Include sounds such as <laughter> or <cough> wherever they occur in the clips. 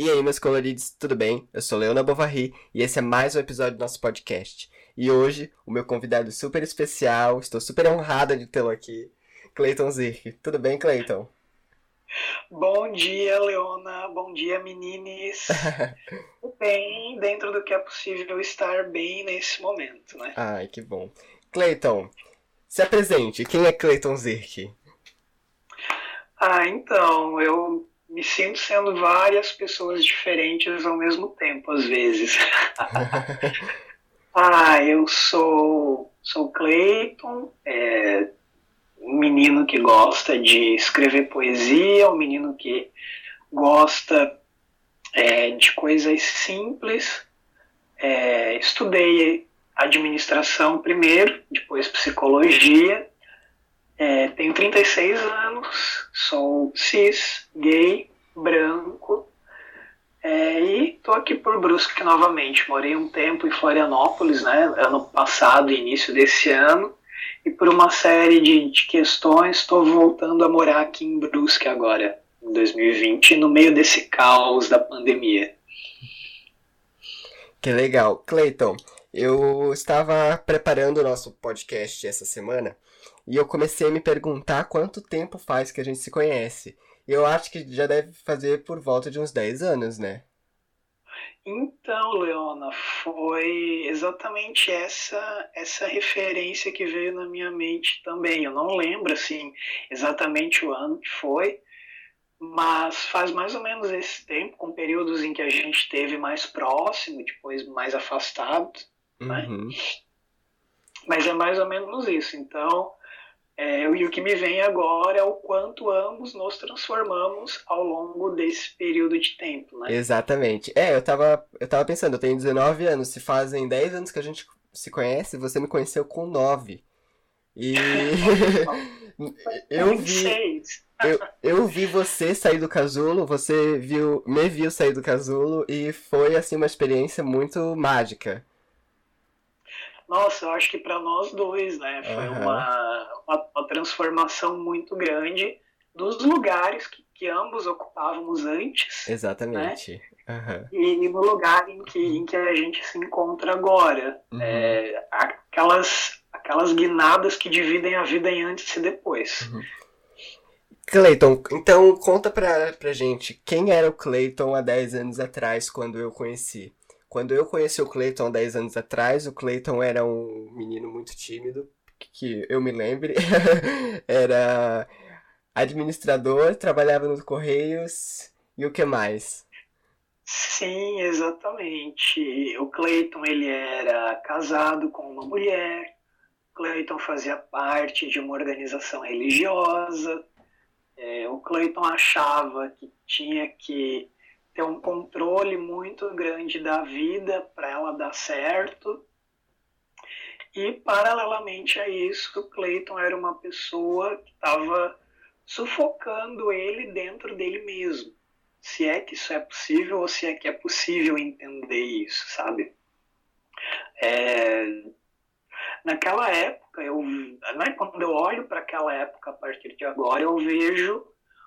E aí, meus coloridos, tudo bem? Eu sou Leona Bovary e esse é mais um episódio do nosso podcast. E hoje, o meu convidado super especial, estou super honrada de tê-lo aqui, Cleiton Zirk. Tudo bem, Cleiton? Bom dia, Leona. Bom dia, menines. <laughs> bem, dentro do que é possível estar bem nesse momento, né? Ai, que bom. Cleiton, se apresente. Quem é Cleiton Zirk? Ah, então, eu me sinto sendo várias pessoas diferentes ao mesmo tempo, às vezes. <laughs> ah, eu sou, sou Cleiton, é, um menino que gosta de escrever poesia, um menino que gosta é, de coisas simples. É, estudei administração primeiro, depois psicologia. É, tenho 36 anos, sou cis, gay, branco. É, e estou aqui por Brusque novamente. Morei um tempo em Florianópolis, né, ano passado, início desse ano e por uma série de, de questões estou voltando a morar aqui em Brusque agora, em 2020, no meio desse caos da pandemia. Que legal. Cleiton, eu estava preparando o nosso podcast essa semana e eu comecei a me perguntar quanto tempo faz que a gente se conhece. Eu acho que já deve fazer por volta de uns 10 anos, né? Então, Leona, foi exatamente essa essa referência que veio na minha mente também. Eu não lembro assim exatamente o ano que foi, mas faz mais ou menos esse tempo, com períodos em que a gente esteve mais próximo, depois mais afastado, né? Uhum. Mas é mais ou menos isso. Então, é, e o que me vem agora é o quanto ambos nos transformamos ao longo desse período de tempo, né? Exatamente. É, eu tava, eu tava pensando, eu tenho 19 anos, se fazem 10 anos que a gente se conhece, você me conheceu com 9. E <laughs> eu vi eu, eu vi você sair do casulo, você viu, me viu sair do casulo e foi assim uma experiência muito mágica. Nossa, eu acho que para nós dois, né, foi Aham. uma, uma, uma transformação muito grande dos lugares que, que ambos ocupávamos antes Exatamente. Aham. e no lugar em que, em que a gente se encontra agora. Uhum. É, aquelas, aquelas guinadas que dividem a vida em antes e depois. Cleiton, então conta pra, pra gente quem era o Cleiton há 10 anos atrás, quando eu conheci. Quando eu conheci o Cleiton há 10 anos atrás, o Cleiton era um menino muito tímido, que eu me lembre. <laughs> Era administrador, trabalhava nos Correios e o que mais? Sim, exatamente. O Clayton ele era casado com uma mulher. Clayton fazia parte de uma organização religiosa. É, o Clayton achava que tinha que ter um controle muito grande da vida para ela dar certo. E paralelamente a isso, Clayton era uma pessoa que estava sufocando ele dentro dele mesmo se é que isso é possível ou se é que é possível entender isso, sabe? É, naquela época, eu, né, quando eu olho para aquela época a partir de agora, eu vejo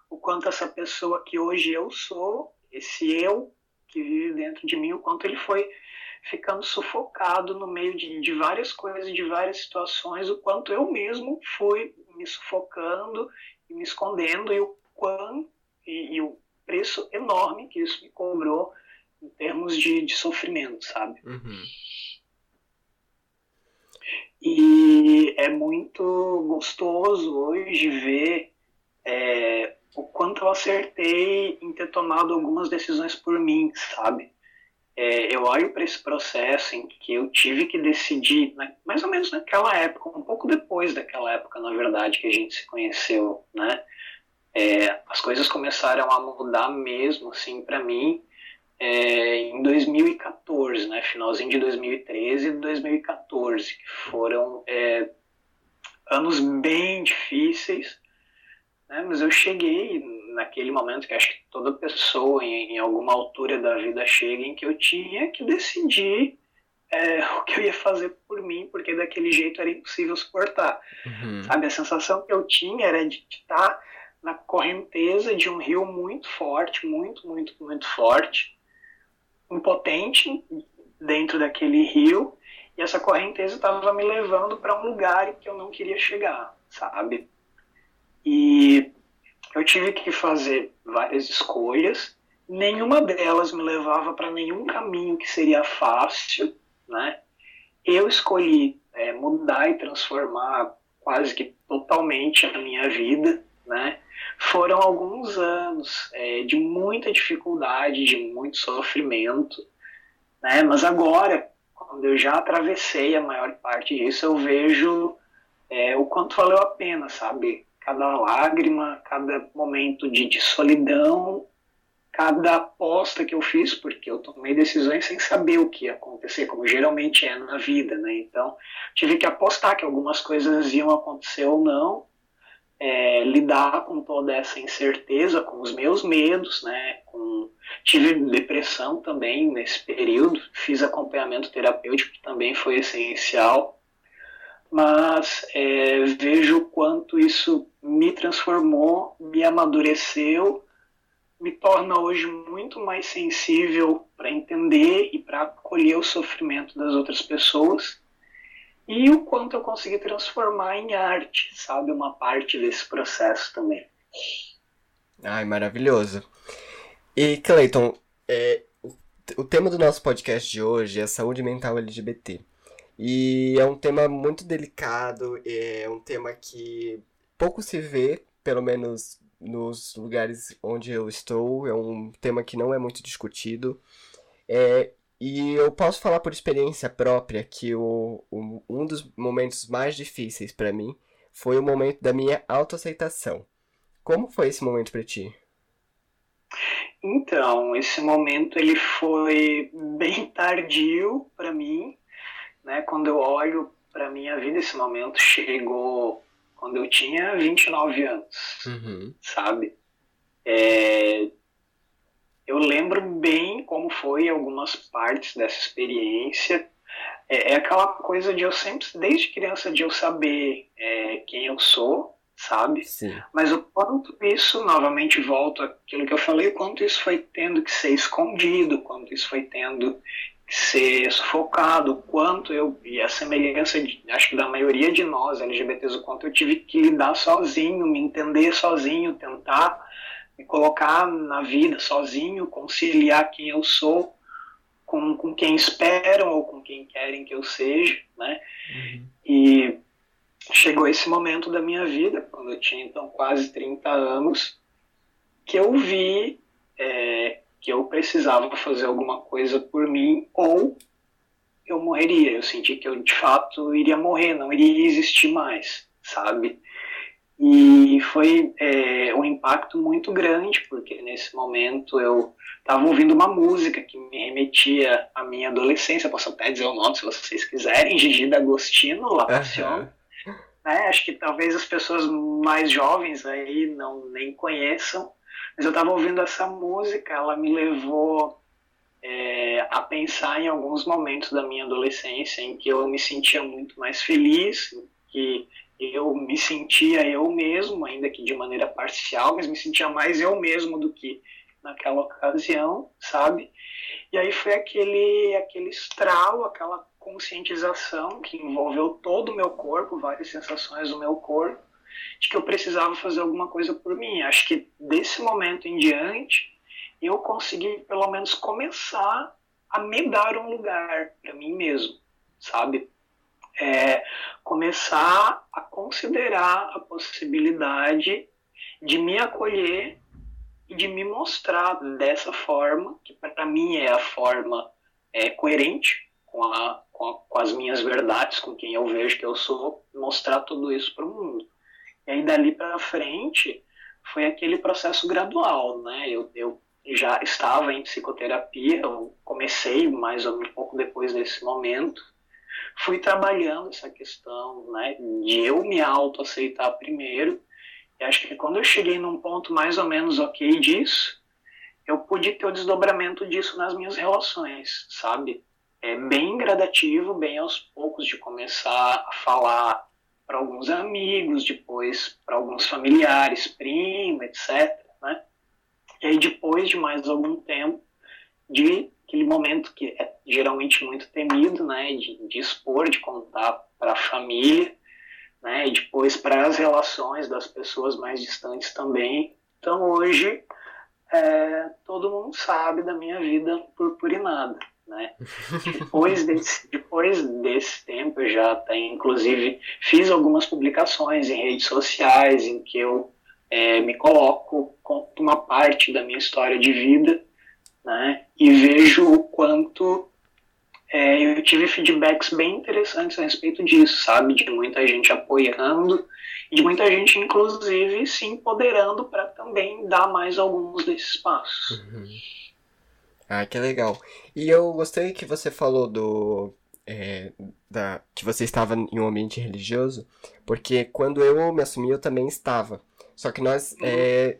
o quanto essa pessoa que hoje eu sou, esse eu que vive dentro de mim, o quanto ele foi ficando sufocado no meio de, de várias coisas, de várias situações, o quanto eu mesmo fui me sufocando e me escondendo e o quanto e, e o preço enorme que isso me cobrou em termos de, de sofrimento, sabe? Uhum. E é muito gostoso hoje ver é, o quanto eu acertei em ter tomado algumas decisões por mim, sabe? É, eu olho para esse processo em que eu tive que decidir, né, mais ou menos naquela época, um pouco depois daquela época, na verdade, que a gente se conheceu, né? É, as coisas começaram a mudar mesmo, assim, para mim, é, em 2014, né? Finalzinho de 2013 e 2014, que foram é, anos bem difíceis, né? Mas eu cheguei naquele momento que acho que toda pessoa em, em alguma altura da vida chega em que eu tinha que decidir é, <laughs> o que eu ia fazer por mim, porque daquele jeito era impossível suportar. Uhum. Sabe, a sensação que eu tinha era de estar na correnteza de um rio muito forte, muito, muito, muito forte, impotente dentro daquele rio, e essa correnteza estava me levando para um lugar que eu não queria chegar, sabe? E eu tive que fazer várias escolhas, nenhuma delas me levava para nenhum caminho que seria fácil, né? Eu escolhi é, mudar e transformar quase que totalmente a minha vida, né? Foram alguns anos é, de muita dificuldade, de muito sofrimento, né? Mas agora, quando eu já atravessei a maior parte disso, eu vejo é, o quanto valeu a pena, sabe? Cada lágrima, cada momento de, de solidão, cada aposta que eu fiz, porque eu tomei decisões sem saber o que ia acontecer, como geralmente é na vida, né? Então, tive que apostar que algumas coisas iam acontecer ou não, é, lidar com toda essa incerteza, com os meus medos, né? Com, tive depressão também nesse período, fiz acompanhamento terapêutico, que também foi essencial, mas é, vejo o quanto isso me transformou, me amadureceu, me torna hoje muito mais sensível para entender e para acolher o sofrimento das outras pessoas e o quanto eu consegui transformar em arte, sabe? Uma parte desse processo também. Ai, maravilhoso. E, Clayton, é, o, o tema do nosso podcast de hoje é saúde mental LGBT. E é um tema muito delicado, é um tema que pouco se vê, pelo menos nos lugares onde eu estou, é um tema que não é muito discutido. É, e eu posso falar por experiência própria que o, o um dos momentos mais difíceis para mim foi o momento da minha autoaceitação. Como foi esse momento para ti? Então, esse momento ele foi bem tardio para mim, né? Quando eu olho para minha vida, esse momento chegou quando eu tinha 29 anos, uhum. sabe? É, eu lembro bem como foi algumas partes dessa experiência. É, é aquela coisa de eu sempre, desde criança, de eu saber é, quem eu sou, sabe? Sim. Mas o quanto isso, novamente volto àquilo que eu falei, o quanto isso foi tendo que ser escondido, o quanto isso foi tendo ser sufocado, o quanto eu, e a semelhança, de, acho que da maioria de nós LGBTs, o quanto eu tive que lidar sozinho, me entender sozinho, tentar me colocar na vida sozinho, conciliar quem eu sou com, com quem esperam ou com quem querem que eu seja, né? Uhum. E chegou esse momento da minha vida, quando eu tinha então quase 30 anos, que eu vi é, que eu precisava fazer alguma coisa por mim ou eu morreria. Eu senti que eu de fato iria morrer, não iria existir mais, sabe? E foi é, um impacto muito grande, porque nesse momento eu estava ouvindo uma música que me remetia à minha adolescência. Posso até dizer o nome se vocês quiserem: Gigi D'Agostino, La Passion. Uhum. Né? Acho que talvez as pessoas mais jovens aí não nem conheçam, mas eu estava ouvindo essa música, ela me levou é, a pensar em alguns momentos da minha adolescência em que eu me sentia muito mais feliz, que eu me sentia eu mesmo, ainda que de maneira parcial, mas me sentia mais eu mesmo do que naquela ocasião, sabe? E aí foi aquele, aquele estralo, aquela conscientização que envolveu todo o meu corpo, várias sensações do meu corpo, de que eu precisava fazer alguma coisa por mim. Acho que desse momento em diante, eu consegui pelo menos começar a me dar um lugar para mim mesmo, sabe? é, começar a considerar a possibilidade de me acolher e de me mostrar dessa forma, que para mim é a forma é, coerente com, a, com, a, com, as minhas verdades, com quem eu vejo que eu sou, mostrar tudo isso para o mundo. E aí dali para frente foi aquele processo gradual, né? Eu, eu já estava em psicoterapia, eu comecei mais ou menos um pouco depois desse momento, fui trabalhando essa questão né, de eu me autoaceitar primeiro. E acho que quando eu cheguei num ponto mais ou menos ok disso, eu pude ter o desdobramento disso nas minhas relações, sabe? É bem gradativo, bem aos poucos de começar a falar para alguns amigos, depois para alguns familiares, prima, etc. Né? E aí depois de mais algum tempo, de aquele momento que é geralmente muito temido, né, de, de expor, de contar para a família, né, e depois para as relações das pessoas mais distantes também. Então hoje é, todo mundo sabe da minha vida purpurinada. Né? depois, <laughs> desse, depois desse tempo eu já até inclusive fiz algumas publicações em redes sociais em que eu é, me coloco com uma parte da minha história de vida né? e vejo o quanto é, eu tive feedbacks bem interessantes a respeito disso, sabe? De muita gente apoiando e de muita gente, inclusive, se empoderando para também dar mais alguns desses passos. Uhum. Ah, que legal. E eu gostei que você falou do. É, da, que você estava em um ambiente religioso, porque quando eu me assumi, eu também estava. Só que nós. Uhum. É,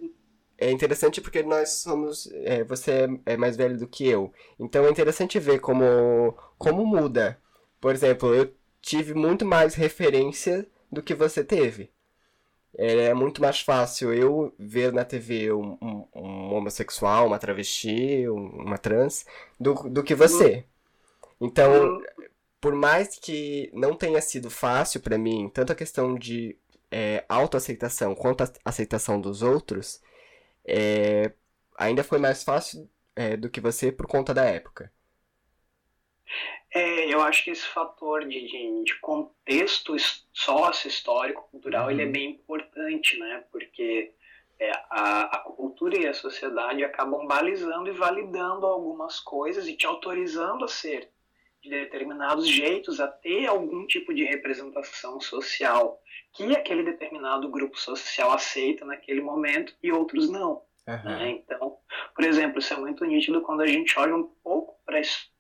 é interessante porque nós somos. É, você é, é mais velho do que eu. Então é interessante ver como, como muda. Por exemplo, eu tive muito mais referência do que você teve. É muito mais fácil eu ver na TV um, um, um homossexual, uma travesti, uma trans, do, do que você. Então, por mais que não tenha sido fácil para mim, tanto a questão de é, autoaceitação quanto a aceitação dos outros, é, ainda foi mais fácil é, do que você por conta da época. É, eu acho que esse fator de, de, de contexto sócio-histórico, cultural, uhum. ele é uhum. bem importante, né? Porque é, a, a, cultura e a sociedade acabam balizando e validando algumas coisas e te autorizando a ser de determinados jeitos, a ter algum tipo de representação social que aquele determinado grupo social aceita naquele momento e outros não. Uhum. Né? Então, por exemplo, isso é muito nítido quando a gente olha um pouco para a história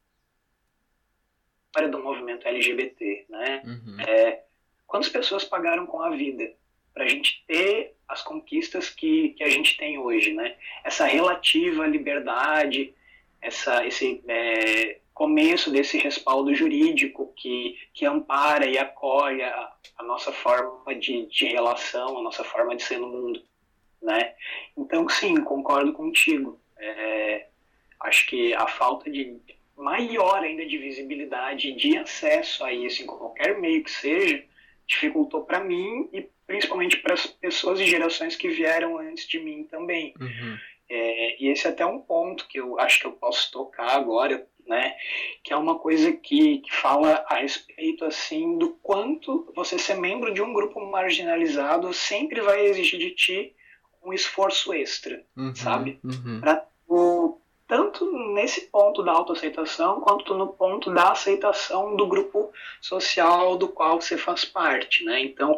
do movimento LGBT. Né? Uhum. É, quantas pessoas pagaram com a vida para a gente ter as conquistas que, que a gente tem hoje? Né? Essa relativa liberdade, essa, esse é, começo desse respaldo jurídico que, que ampara e acolhe a, a nossa forma de, de relação, a nossa forma de ser no mundo, né? Então, sim, concordo contigo. É, acho que a falta de maior ainda de visibilidade, de acesso a isso em qualquer meio que seja, dificultou para mim e principalmente para as pessoas e gerações que vieram antes de mim também. Uhum. É, e esse é até um ponto que eu acho que eu posso tocar agora, né? Que é uma coisa que, que fala a respeito assim do quanto você ser membro de um grupo marginalizado sempre vai exigir de ti um esforço extra, uhum, sabe? Uhum. Para tanto nesse ponto da autoaceitação quanto no ponto da aceitação do grupo social do qual você faz parte, né? Então,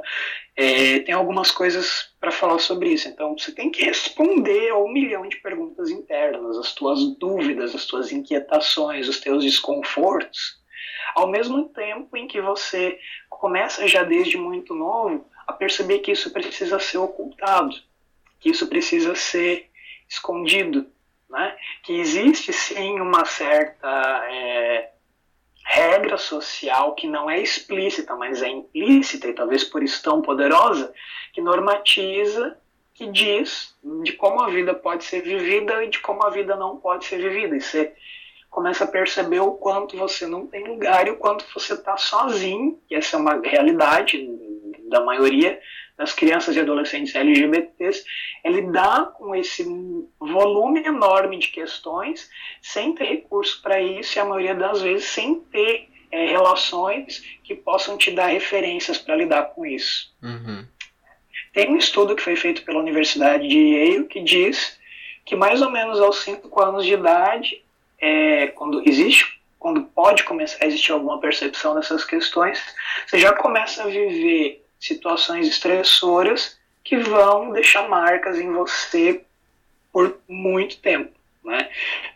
é, tem algumas coisas para falar sobre isso. Então, você tem que responder a um milhão de perguntas internas, as tuas dúvidas, as tuas inquietações, os teus desconfortos, ao mesmo tempo em que você começa já desde muito novo a perceber que isso precisa ser ocultado, que isso precisa ser escondido, né? que existe sim uma certa é, regra social que não é explícita, mas é implícita e talvez por isso tão poderosa, que normatiza, que diz de como a vida pode ser vivida e de como a vida não pode ser vivida. E você começa a perceber o quanto você não tem lugar e o quanto você está sozinho, e essa é uma realidade da maioria das crianças e adolescentes LGBTs, é lidar com esse volume enorme de questões sem ter recurso para isso e a maioria das vezes sem ter é, relações que possam te dar referências para lidar com isso. Uhum. Tem um estudo que foi feito pela Universidade de Yale que diz que mais ou menos aos 5 anos de idade, é, quando existe quando pode começar a existir alguma percepção dessas questões, você já começa a viver situações estressoras que vão deixar marcas em você por muito tempo. Né?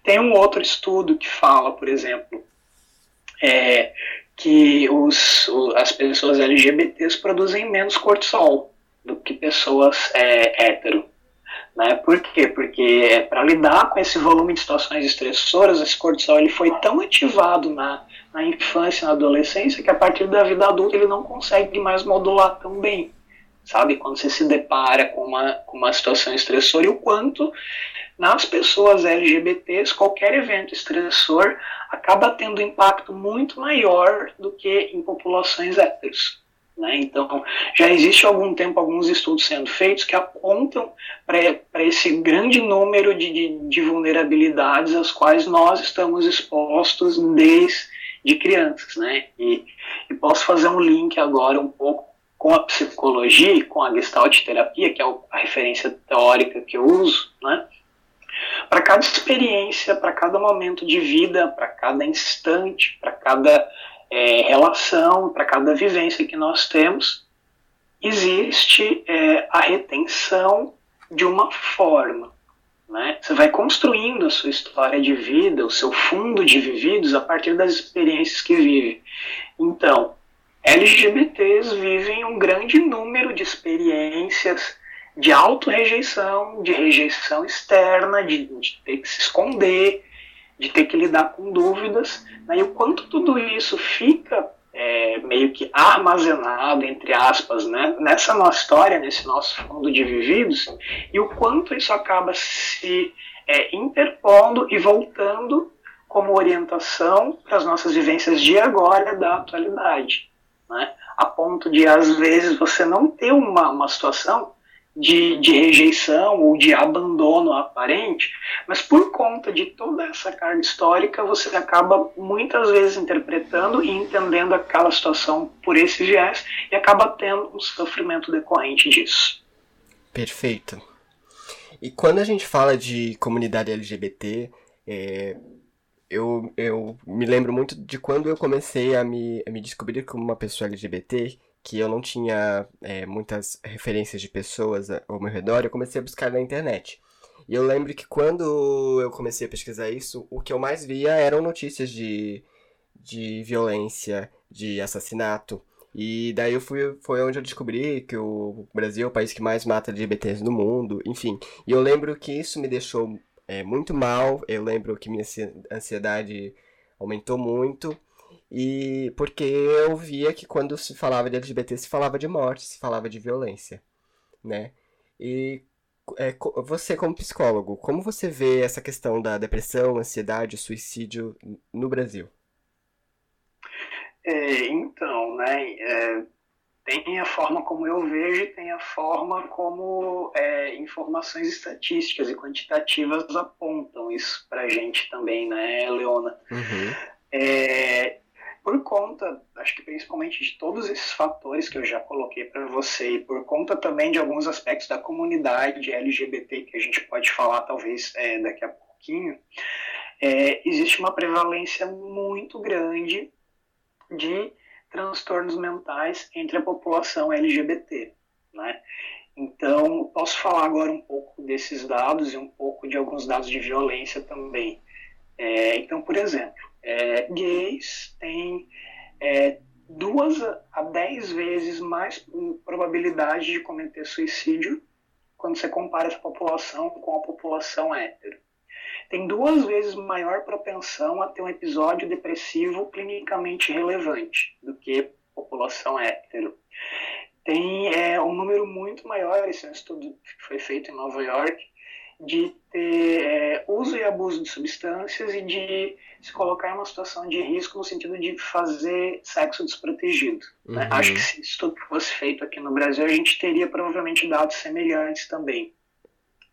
Tem um outro estudo que fala, por exemplo, é, que os, as pessoas LGBTs produzem menos cortisol do que pessoas é, hétero. Né? Por quê? Porque é, para lidar com esse volume de situações estressoras, esse cortisol ele foi tão ativado na, na infância, na adolescência, que a partir da vida adulta ele não consegue mais modular tão bem, sabe? Quando você se depara com uma, com uma situação estressora e o quanto nas pessoas LGBTs qualquer evento estressor acaba tendo impacto muito maior do que em populações héteros. Né? Então, já existe há algum tempo alguns estudos sendo feitos que apontam para esse grande número de, de, de, vulnerabilidades às quais nós estamos expostos desde crianças. Né? E, e, posso fazer um link agora um pouco com a psicologia e com a gestalt terapia, que é a referência teórica que eu uso, né? para cada experiência, para cada momento de vida, para cada instante, para cada é, relação, para cada vivência que nós temos, existe é, a retenção de uma forma. Né? Você vai construindo a sua história de vida, o seu fundo de vividos a partir das experiências que vive. Então, LGBTs vivem um grande número de experiências de auto-rejeição, de rejeição externa, de, de ter que se esconder, de ter que lidar com dúvidas, né? e o quanto tudo isso fica é, meio que armazenado, entre aspas, né? nessa nossa história, nesse nosso fundo de vividos, e o quanto isso acaba se é, interpondo e voltando como orientação para as nossas vivências de agora, da atualidade. Né? A ponto de, às vezes, você não ter uma, uma situação de, de rejeição ou de abandono aparente, mas por conta de toda essa carga histórica, você acaba muitas vezes interpretando e entendendo aquela situação por esse viés e acaba tendo um sofrimento decorrente disso. Perfeito. E quando a gente fala de comunidade LGBT, é, eu, eu me lembro muito de quando eu comecei a me, a me descobrir como uma pessoa LGBT, que eu não tinha é, muitas referências de pessoas ao meu redor, eu comecei a buscar na internet. E eu lembro que quando eu comecei a pesquisar isso, o que eu mais via eram notícias de, de violência, de assassinato. E daí eu fui, foi onde eu descobri que o Brasil é o país que mais mata LGBTs no mundo, enfim. E eu lembro que isso me deixou é, muito mal, eu lembro que minha ansiedade aumentou muito. E porque eu via que quando se falava de LGBT se falava de morte, se falava de violência, né? E é, você como psicólogo, como você vê essa questão da depressão, ansiedade, suicídio no Brasil? É, então, né, é, tem a forma como eu vejo e tem a forma como é, informações estatísticas e quantitativas apontam isso pra gente também, né, Leona? Uhum. É, por conta, acho que principalmente de todos esses fatores que eu já coloquei para você, e por conta também de alguns aspectos da comunidade LGBT que a gente pode falar talvez é, daqui a pouquinho, é, existe uma prevalência muito grande de transtornos mentais entre a população LGBT, né? Então, posso falar agora um pouco desses dados e um pouco de alguns dados de violência também. É, então, por exemplo, é, gays têm é, duas a dez vezes mais probabilidade de cometer suicídio quando você compara essa população com a população hétero. Tem duas vezes maior propensão a ter um episódio depressivo clinicamente relevante do que população hétero. Tem é, um número muito maior, esse é um estudo que foi feito em Nova York, de ter é, uso e abuso de substâncias e de se colocar em uma situação de risco no sentido de fazer sexo desprotegido. Né? Uhum. Acho que se isso tudo fosse feito aqui no Brasil, a gente teria provavelmente dados semelhantes também.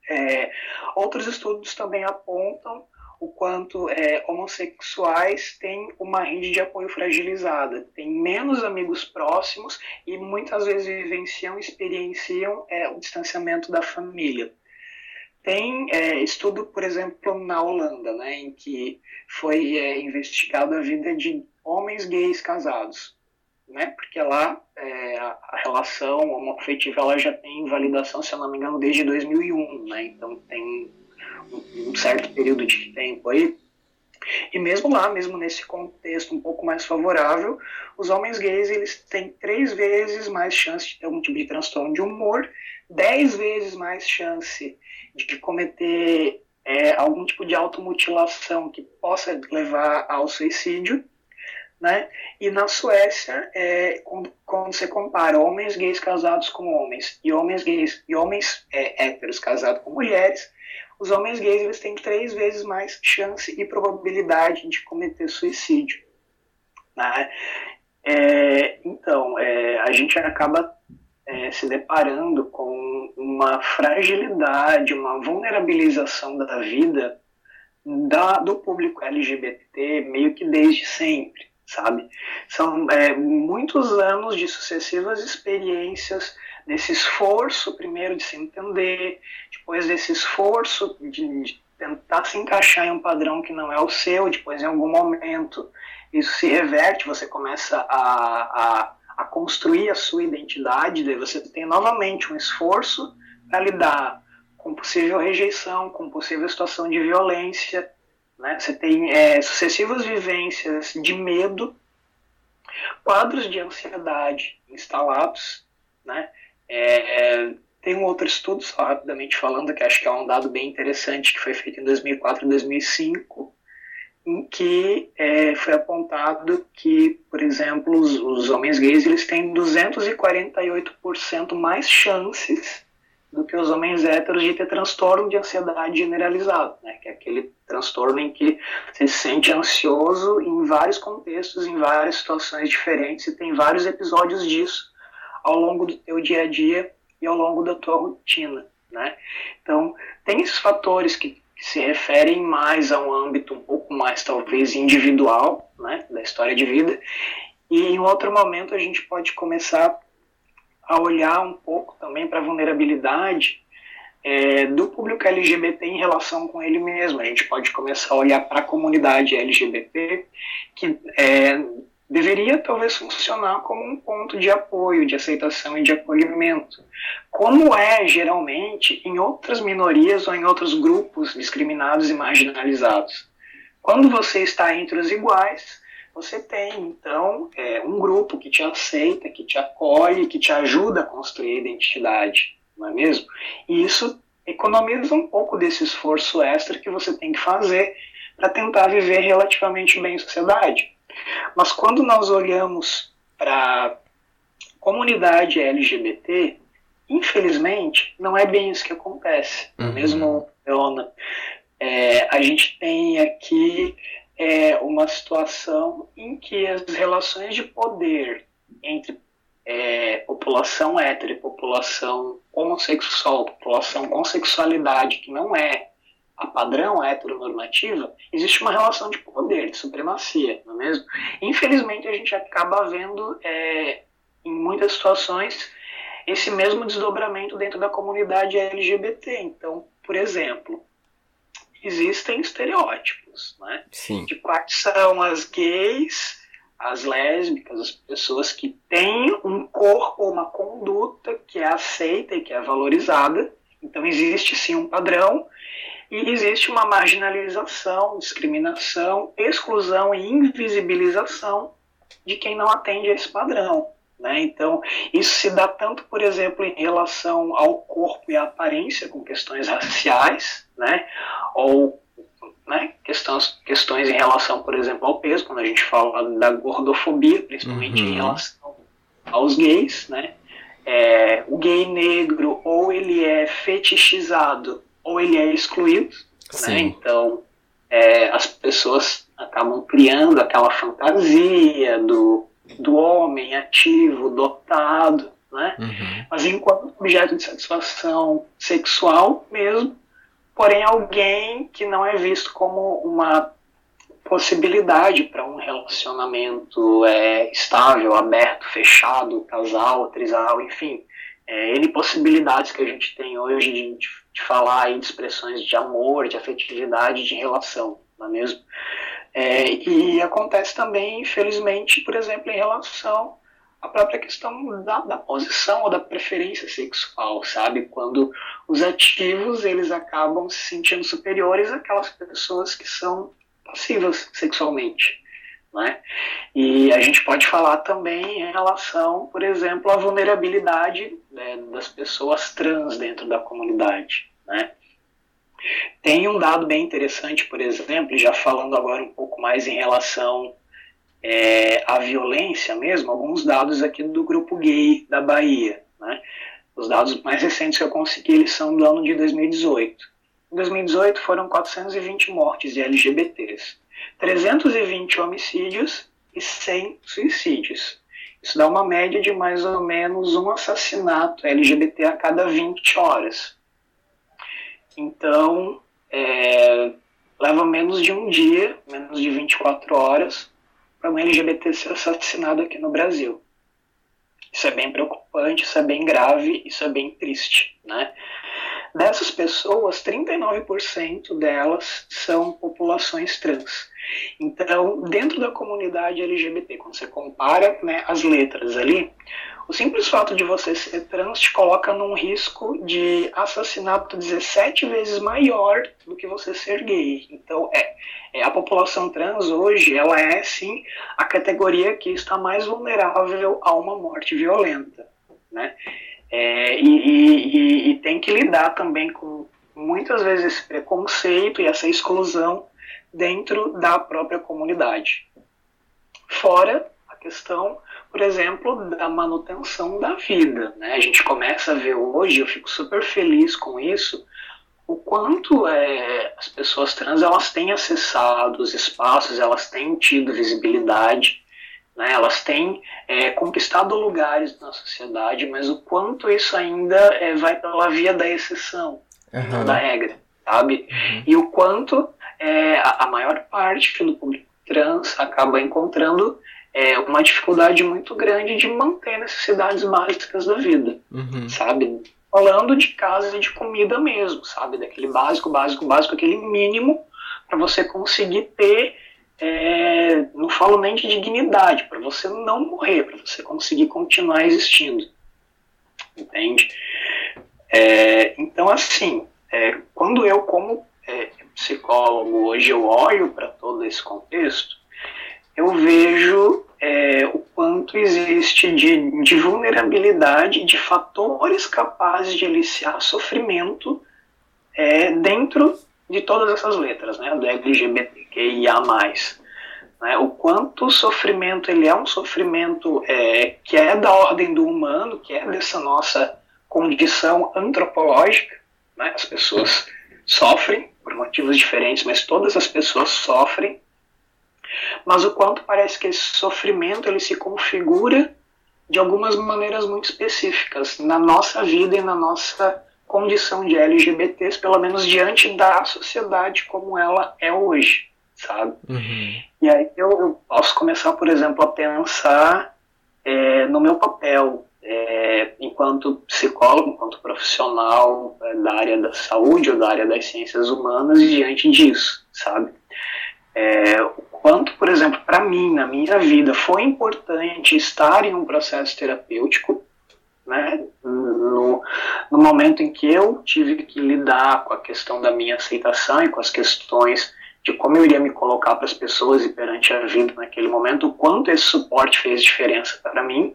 É, outros estudos também apontam o quanto é, homossexuais têm uma rede de apoio fragilizada, têm menos amigos próximos e muitas vezes vivenciam, experienciam é, o distanciamento da família. Tem é, estudo, por exemplo, na Holanda, né, em que foi é, investigado a vida de homens gays casados, né, porque lá é, a, a, relação homoafetiva ela já tem validação, se eu não me engano, desde 2001, né, então tem um, um certo período de tempo aí. E mesmo lá, mesmo nesse contexto um pouco mais favorável, os homens gays eles têm três vezes mais chance de ter algum tipo de transtorno de humor, dez vezes mais chance de cometer é, algum tipo de automutilação que possa levar ao suicídio, né? E na Suécia, é, quando, quando, você compara homens gays casados com homens e homens gays e homens é, héteros casados com mulheres, os homens gays eles têm três vezes mais chance e probabilidade de cometer suicídio. Né? É, então, é, a gente acaba é, se deparando com uma fragilidade, uma vulnerabilização da vida da, do público LGBT meio que desde sempre sabe? São é, muitos anos de sucessivas experiências desse esforço, primeiro de se entender, depois desse esforço de, de, tentar se encaixar em um padrão que não é o seu, depois em algum momento isso se reverte, você começa a, a, a construir a sua identidade, daí você tem novamente um esforço para lidar com possível rejeição, com possível situação de violência, né? Você tem é, sucessivas vivências de medo, quadros de ansiedade instalados. Né? É, tem um outro estudo, só rapidamente falando, que acho que é um dado bem interessante, que foi feito em 2004 e 2005, em que é, foi apontado que, por exemplo, os, os homens gays eles têm 248% mais chances do que os homens héteros de ter transtorno de ansiedade generalizado, né? que é aquele transtorno em que você se sente ansioso em vários contextos, em várias situações diferentes, e tem vários episódios disso ao longo do teu dia a dia e ao longo da tua rotina. Né? Então, tem esses fatores que, que se referem mais a um âmbito um pouco mais, talvez, individual né? da história de vida, e em outro momento a gente pode começar a olhar um pouco também para a vulnerabilidade é, do público LGBT em relação com ele mesmo. A gente pode começar a olhar para a comunidade LGBT, que é, deveria talvez funcionar como um ponto de apoio, de aceitação e de acolhimento, como é geralmente em outras minorias ou em outros grupos discriminados e marginalizados. Quando você está entre os iguais, você tem, então, é, um grupo que te aceita, que te acolhe, que te ajuda a construir a identidade, não é mesmo? E isso economiza um pouco desse esforço extra que você tem que fazer para tentar viver relativamente bem em sociedade. Mas quando nós olhamos para a comunidade LGBT, infelizmente, não é bem isso que acontece. Uhum. Mesmo, Leona, é, a gente tem aqui é uma situação em que as relações de poder entre é, população hétero e população homossexual, população com sexualidade que não é a padrão heteronormativa, existe uma relação de poder, de supremacia, não é mesmo? Infelizmente, a gente acaba vendo, é, em muitas situações, esse mesmo desdobramento dentro da comunidade LGBT. Então, por exemplo, existem estereótipos, né? Sim. De quais são as gays, as lésbicas, as pessoas que têm um corpo, uma conduta que é aceita e que é valorizada. Então existe sim um padrão e existe uma marginalização, discriminação, exclusão e invisibilização de quem não atende a esse padrão. Né? Então, isso se dá tanto, por exemplo, em relação ao corpo e à aparência, com questões raciais, né? ou né, questões, questões em relação, por exemplo, ao peso, quando a gente fala da gordofobia, principalmente uhum. em relação aos gays, né? É, o gay negro ou ele é fetichizado ou ele é excluído, né? Então é, as pessoas acabam criando aquela fantasia do do homem ativo, dotado, né? Uhum. Mas enquanto objeto de satisfação sexual mesmo, porém alguém que não é visto como uma possibilidade para um relacionamento é, estável, aberto, fechado, casal, trisal, enfim, é, N possibilidades que a gente tem hoje de, de, de falar de expressões de amor, de afetividade, de relação, não é mesmo? É, e acontece também, infelizmente, por exemplo, em relação à própria questão da, da, posição ou da preferência sexual, sabe? Quando os ativos eles acabam se sentindo superiores àquelas pessoas que são passivas sexualmente. Né? E a gente pode falar também em relação, por exemplo, à vulnerabilidade né, das pessoas trans dentro da comunidade. Né? Tem um dado bem interessante, por exemplo, já falando agora um pouco mais em relação é, a violência mesmo, alguns dados aqui do grupo gay da Bahia. Né? Os dados mais recentes que eu consegui eles são do ano de 2018. Em 2018 foram 420 mortes de LGBTs, 320 homicídios e 100 suicídios. Isso dá uma média de mais ou menos um assassinato LGBT a cada 20 horas. Então, é, leva menos de um dia, menos de 24 horas, para um LGBT ser assassinado aqui no Brasil. Isso é bem preocupante, isso é bem grave, isso é bem triste, né? Dessas pessoas, 39% delas são populações trans. Então, dentro da comunidade LGBT, quando você compara né, as letras ali, o simples fato de você ser trans te coloca num risco de assassinato 17 vezes maior do que você ser gay. Então, é, é a população trans hoje, ela é sim a categoria que está mais vulnerável a uma morte violenta, né? É, e, e, e, tem que lidar também com muitas vezes esse preconceito e essa exclusão dentro da própria comunidade. Fora a questão, por exemplo, da manutenção da vida. Né? A gente começa a ver hoje, eu fico super feliz com isso, o quanto é, as pessoas trans elas têm acessado os espaços, elas têm tido visibilidade né? Elas têm é, conquistado lugares na sociedade, mas o quanto isso ainda é, vai pela via da exceção, uhum. não da regra, sabe? Uhum. E o quanto é, a, a, maior parte do público trans acaba encontrando é, uma dificuldade muito grande de manter necessidades básicas da vida, uhum. sabe? Falando de casa e de comida mesmo, sabe? Daquele básico, básico, básico, aquele mínimo para você conseguir ter é, não falo nem de dignidade, para você não morrer, para você conseguir continuar existindo. Entende? É, então, assim, é, quando eu, como é, psicólogo, hoje eu olho para todo esse contexto, eu vejo é, o quanto existe de, de vulnerabilidade, de fatores capazes de eliciar sofrimento é, dentro de todas essas letras, né, do LGBTQIA+. Né, o quanto o sofrimento ele é um sofrimento é, que é da ordem do humano, que é dessa nossa condição antropológica. Né, as pessoas sofrem por motivos diferentes, mas todas as pessoas sofrem. Mas o quanto parece que esse sofrimento ele se configura de algumas maneiras muito específicas na nossa vida e na nossa condição de LGBTs, pelo menos diante da sociedade como ela é hoje, sabe? Uhum. E aí eu, eu, posso começar, por exemplo, a pensar é, no meu papel é, enquanto psicólogo, enquanto profissional é, da área da saúde ou da área das ciências humanas diante disso, sabe? É, o quanto, por exemplo, para mim, na minha vida, foi importante estar em um processo terapêutico né? No, no momento em que eu tive que lidar com a questão da minha aceitação e com as questões de como eu iria me colocar para as pessoas e perante a vida naquele momento, o quanto esse suporte fez diferença para mim.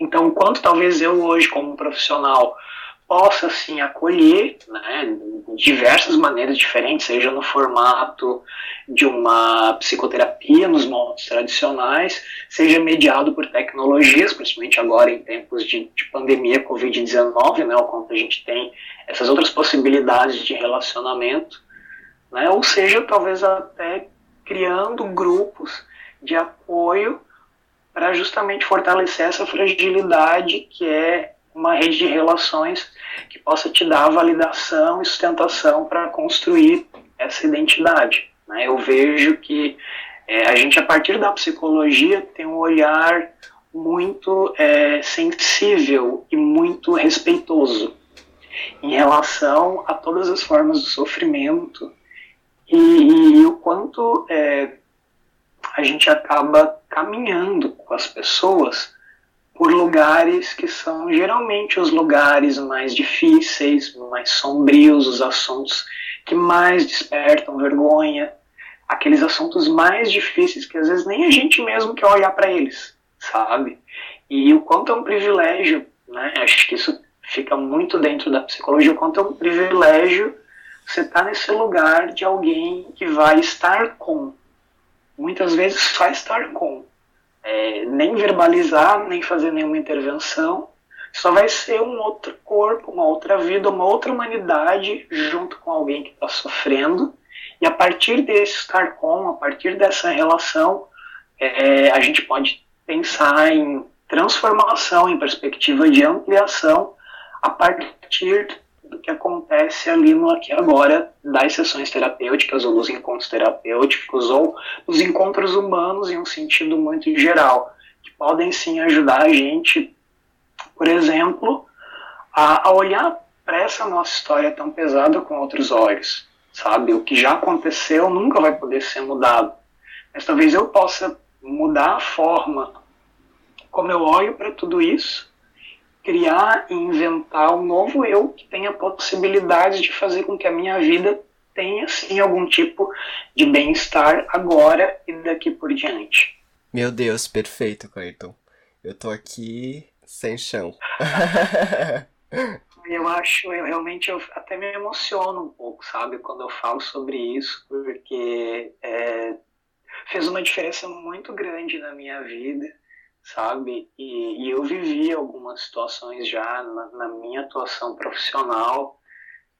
Então, o quanto talvez eu hoje, como profissional, possa assim acolher né, diversas maneiras diferentes, seja no formato de uma psicoterapia nos moldes tradicionais, seja mediado por tecnologias, principalmente agora em tempos de, de pandemia Covid-19, né, o quanto a gente tem essas outras possibilidades de relacionamento, né, ou seja, talvez até criando grupos de apoio para justamente fortalecer essa fragilidade que é uma rede de relações que possa te dar validação e sustentação para construir essa identidade. Né? Eu vejo que é, a gente, a partir da psicologia, tem um olhar muito é, sensível e muito respeitoso em relação a todas as formas do sofrimento e, e o quanto é, a gente acaba caminhando com as pessoas por lugares que são geralmente os lugares mais difíceis, mais sombrios, os assuntos que mais despertam vergonha, aqueles assuntos mais difíceis que às vezes nem a gente mesmo quer olhar para eles, sabe? E o quanto é um privilégio, né? Acho que isso fica muito dentro da psicologia, o quanto é um privilégio você estar tá nesse lugar de alguém que vai estar com muitas vezes só estar com. É, nem verbalizar, nem fazer nenhuma intervenção, só vai ser um outro corpo, uma outra vida, uma outra humanidade junto com alguém que está sofrendo. E a partir desse estar com, a partir dessa relação, é, a gente pode pensar em transformação, em perspectiva de ampliação, a partir do que acontece ali no aqui agora das sessões terapêuticas ou dos encontros terapêuticos ou dos encontros humanos em um sentido muito geral, que podem sim ajudar a gente por exemplo, a, a olhar para essa nossa história tão pesada com outros olhos, sabe? O que já aconteceu nunca vai poder ser mudado, mas talvez eu possa mudar a forma como eu olho para tudo isso, criar e inventar um novo eu que tenha possibilidade de fazer com que a minha vida tenha sim algum tipo de bem-estar agora e daqui por diante. Meu Deus, perfeito, Clayton. Eu tô aqui sem chão. <laughs> eu acho, eu realmente eu até me emociono um pouco, sabe, quando eu falo sobre isso, porque é, fez uma diferença muito grande na minha vida, sabe? E, e eu vivi algumas situações já na, na, minha atuação profissional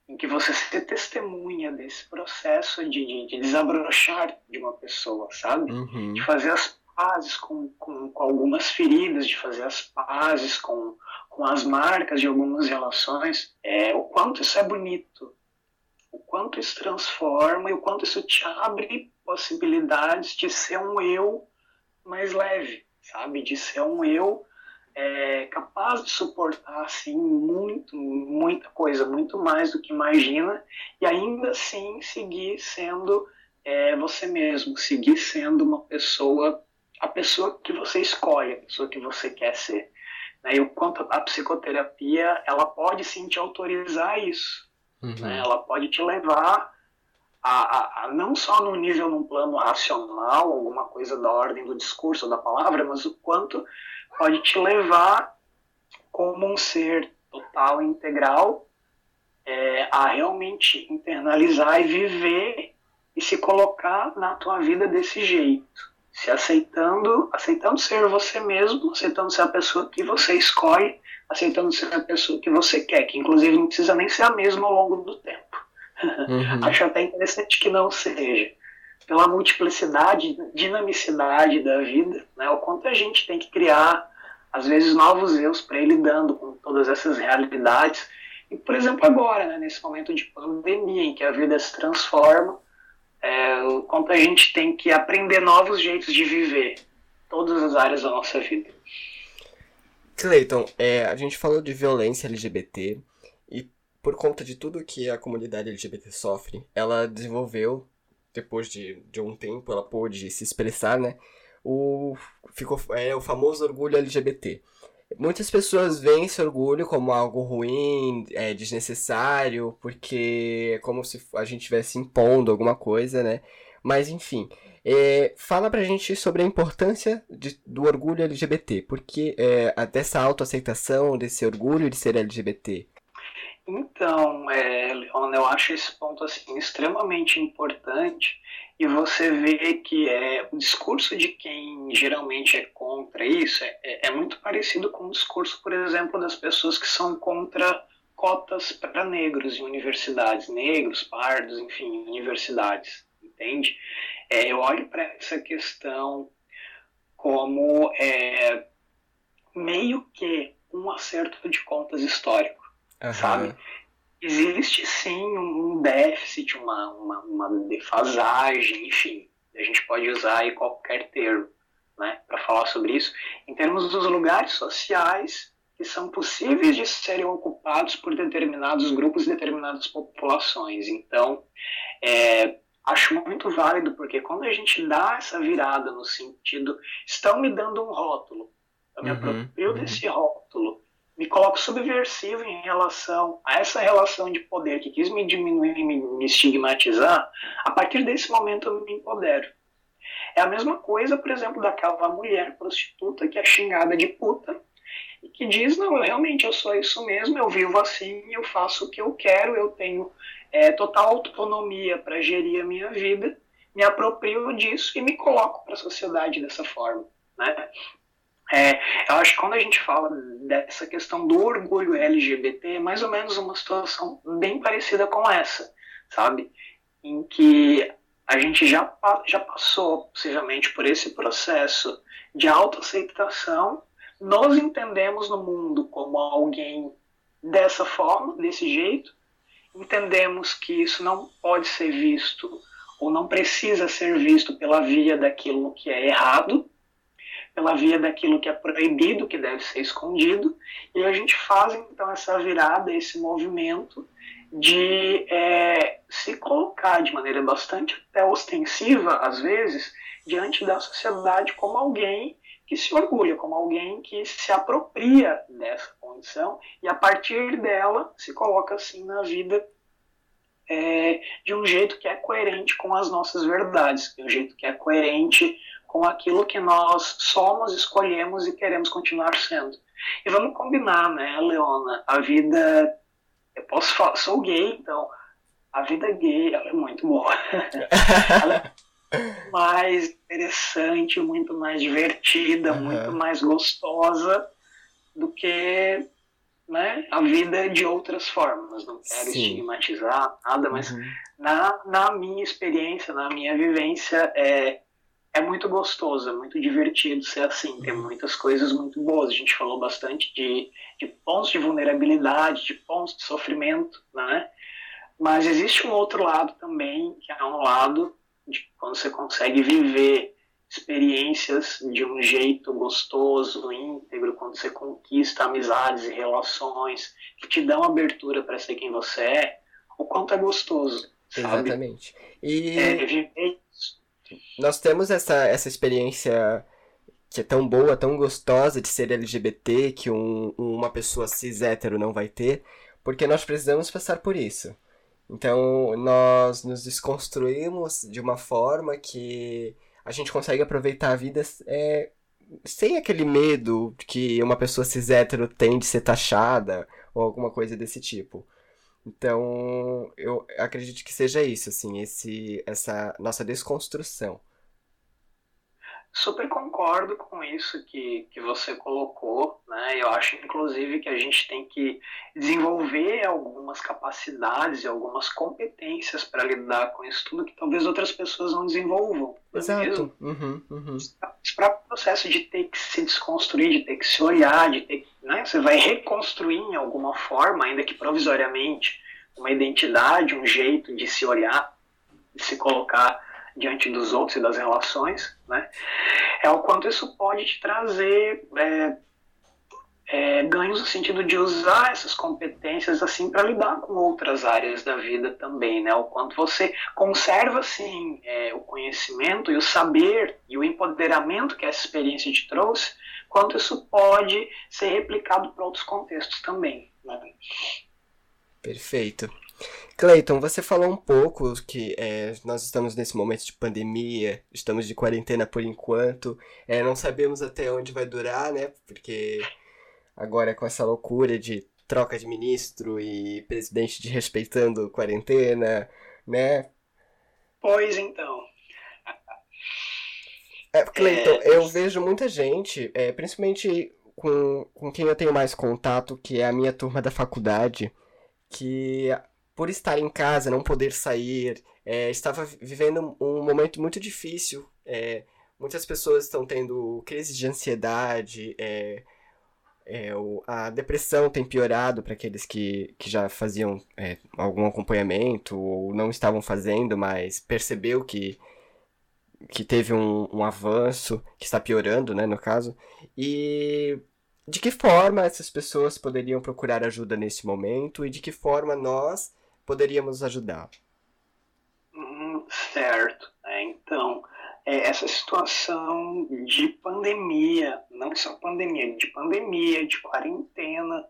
em que você se testemunha desse processo de, de, de desabrochar de uma pessoa, sabe? Uhum. De fazer as pazes com, com, com, algumas feridas, de fazer as pazes com, com as marcas de algumas relações, é, o quanto isso é bonito, o quanto isso transforma e o quanto isso te abre possibilidades de ser um eu mais leve, sabe? De ser um eu é, capaz de suportar assim muito, muita coisa, muito mais do que imagina e ainda assim seguir sendo é, você mesmo, seguir sendo uma pessoa a pessoa que você escolhe, a pessoa que você quer ser. Né? E o quanto a psicoterapia ela pode sim te autorizar isso. Uhum. Né? Ela pode te levar a, a, a, não só no nível, num plano racional, alguma coisa da ordem do discurso, da palavra, mas o quanto pode te levar como um ser total integral é, a realmente internalizar e viver e se colocar na tua vida desse jeito se aceitando, aceitando ser você mesmo, aceitando ser a pessoa que você escolhe, aceitando ser a pessoa que você quer, que inclusive não precisa nem ser a mesma ao longo do tempo. Uhum. Acho até interessante que não seja. Pela multiplicidade, dinamicidade da vida, né, o quanto a gente tem que criar, às vezes, novos eus para ir lidando com todas essas realidades. E, por exemplo, agora, né, nesse momento de pandemia, em que a vida se transforma, é, o quanto a gente tem que aprender novos jeitos de viver todas as áreas da nossa vida. Clayton, é, a gente falou de violência LGBT e por conta de tudo que a comunidade LGBT sofre, ela desenvolveu, depois de, de um tempo, ela pôde se expressar, né? O, ficou, é, o famoso orgulho LGBT. Muitas pessoas veem esse orgulho como algo ruim, é, desnecessário, porque é como se a gente estivesse impondo alguma coisa, né? Mas enfim, é, fala pra gente sobre a importância de, do orgulho LGBT, porque é, dessa autoaceitação, desse orgulho de ser LGBT. Então, é, Leona, eu acho esse ponto assim extremamente importante e você vê que é, o discurso de quem geralmente é contra isso é, é, é muito parecido com o discurso, por exemplo, das pessoas que são contra cotas para negros em universidades, negros, pardos, enfim, universidades, entende? É, eu olho para essa questão como é, meio que um acerto de contas histórico, uhum. sabe? existe sim um déficit, uma, uma, uma defasagem, enfim, a gente pode usar aí qualquer termo né, para falar sobre isso, em termos dos lugares sociais que são possíveis de serem ocupados por determinados grupos e determinadas populações. Então, é, acho muito válido, porque quando a gente dá essa virada no sentido, estão me dando um rótulo, eu me uhum, aproprio uhum. desse rótulo, me coloco subversivo em relação a essa relação de poder que quis me diminuir e me, estigmatizar, a partir desse momento eu me empodero. É a mesma coisa, por exemplo, daquela mulher prostituta que é xingada de puta e que diz, não, realmente eu sou isso mesmo, eu vivo assim, eu faço o que eu quero, eu tenho é, total autonomia para gerir a minha vida, me aproprio disso e me coloco para a sociedade dessa forma, né? É, eu acho que quando a gente fala dessa questão do orgulho LGBT, é mais ou menos uma situação bem parecida com essa, sabe? Em que a gente já, já passou, possivelmente, por esse processo de autoaceitação, nós entendemos no mundo como alguém dessa forma, desse jeito, entendemos que isso não pode ser visto ou não precisa ser visto pela via daquilo que é errado, pela via daquilo que é proibido, que deve ser escondido, e a gente faz então essa virada, esse movimento de é, se colocar de maneira bastante até ostensiva, às vezes, diante da sociedade como alguém que se orgulha, como alguém que se apropria dessa condição e a partir dela se coloca assim na vida é, de um jeito que é coerente com as nossas verdades, de um jeito que é coerente com aquilo que nós somos, escolhemos e queremos continuar sendo. E vamos combinar, né, Leona? A vida. Eu posso falar, sou gay, então a vida gay é muito boa. <laughs> ela é mais interessante, muito mais divertida, uhum. muito mais gostosa do que né, a vida de outras formas. Não quero Sim. estigmatizar nada, mas uhum. na, na minha experiência, na minha vivência, é, é muito gostoso, é muito divertido ser assim. Tem uhum. muitas coisas muito boas. A gente falou bastante de, de pontos de vulnerabilidade, de pontos de sofrimento, né? Mas existe um outro lado também, que é um lado de quando você consegue viver experiências de um jeito gostoso, íntegro, quando você conquista amizades e relações que te dão abertura para ser quem você é, o quanto é gostoso. Sabe? Exatamente. E é, nós temos essa, essa experiência que é tão boa, tão gostosa de ser LGBT que um, uma pessoa cis hétero não vai ter, porque nós precisamos passar por isso. Então, nós nos desconstruímos de uma forma que a gente consegue aproveitar a vida é, sem aquele medo que uma pessoa cis hétero tem de ser taxada ou alguma coisa desse tipo. Então, eu acredito que seja isso, assim, esse, essa nossa desconstrução. Super concordo com isso que, que você colocou, né? Eu acho, inclusive, que a gente tem que desenvolver algumas capacidades e algumas competências para lidar com isso tudo que talvez outras pessoas não desenvolvam. É Exato. Uhum, uhum. Processo de ter que se desconstruir, de ter que se olhar, de ter né? Você vai reconstruir em alguma forma, ainda que provisoriamente, uma identidade, um jeito de se olhar, de se colocar diante dos outros e das relações, né? É o quanto isso pode te trazer é, é, ganhos no sentido de usar essas competências assim para lidar com outras áreas da vida também, né? O quanto você conserva assim é, o conhecimento e o saber e o empoderamento que essa experiência te trouxe, quanto isso pode ser replicado para outros contextos também. Né? Perfeito. Cleiton, você falou um pouco que é, nós estamos nesse momento de pandemia, estamos de quarentena por enquanto, é, não sabemos até onde vai durar, né? Porque agora com essa loucura de troca de ministro e presidente de respeitando quarentena, né? Pois então. É, Cleiton, é... eu vejo muita gente, é, principalmente com, com quem eu tenho mais contato, que é a minha turma da faculdade, que por estar em casa, não poder sair, é, estava vivendo um momento muito difícil. É, muitas pessoas estão tendo crises de ansiedade, é, é a depressão tem piorado para aqueles que, que já faziam é, algum acompanhamento ou não estavam fazendo, mas percebeu que, que teve um, um avanço, que está piorando, né, no caso. E de que forma essas pessoas poderiam procurar ajuda nesse momento e de que forma nós poderíamos ajudar? Hum, certo. É, então, é, essa situação de pandemia, não só pandemia, de pandemia, de quarentena,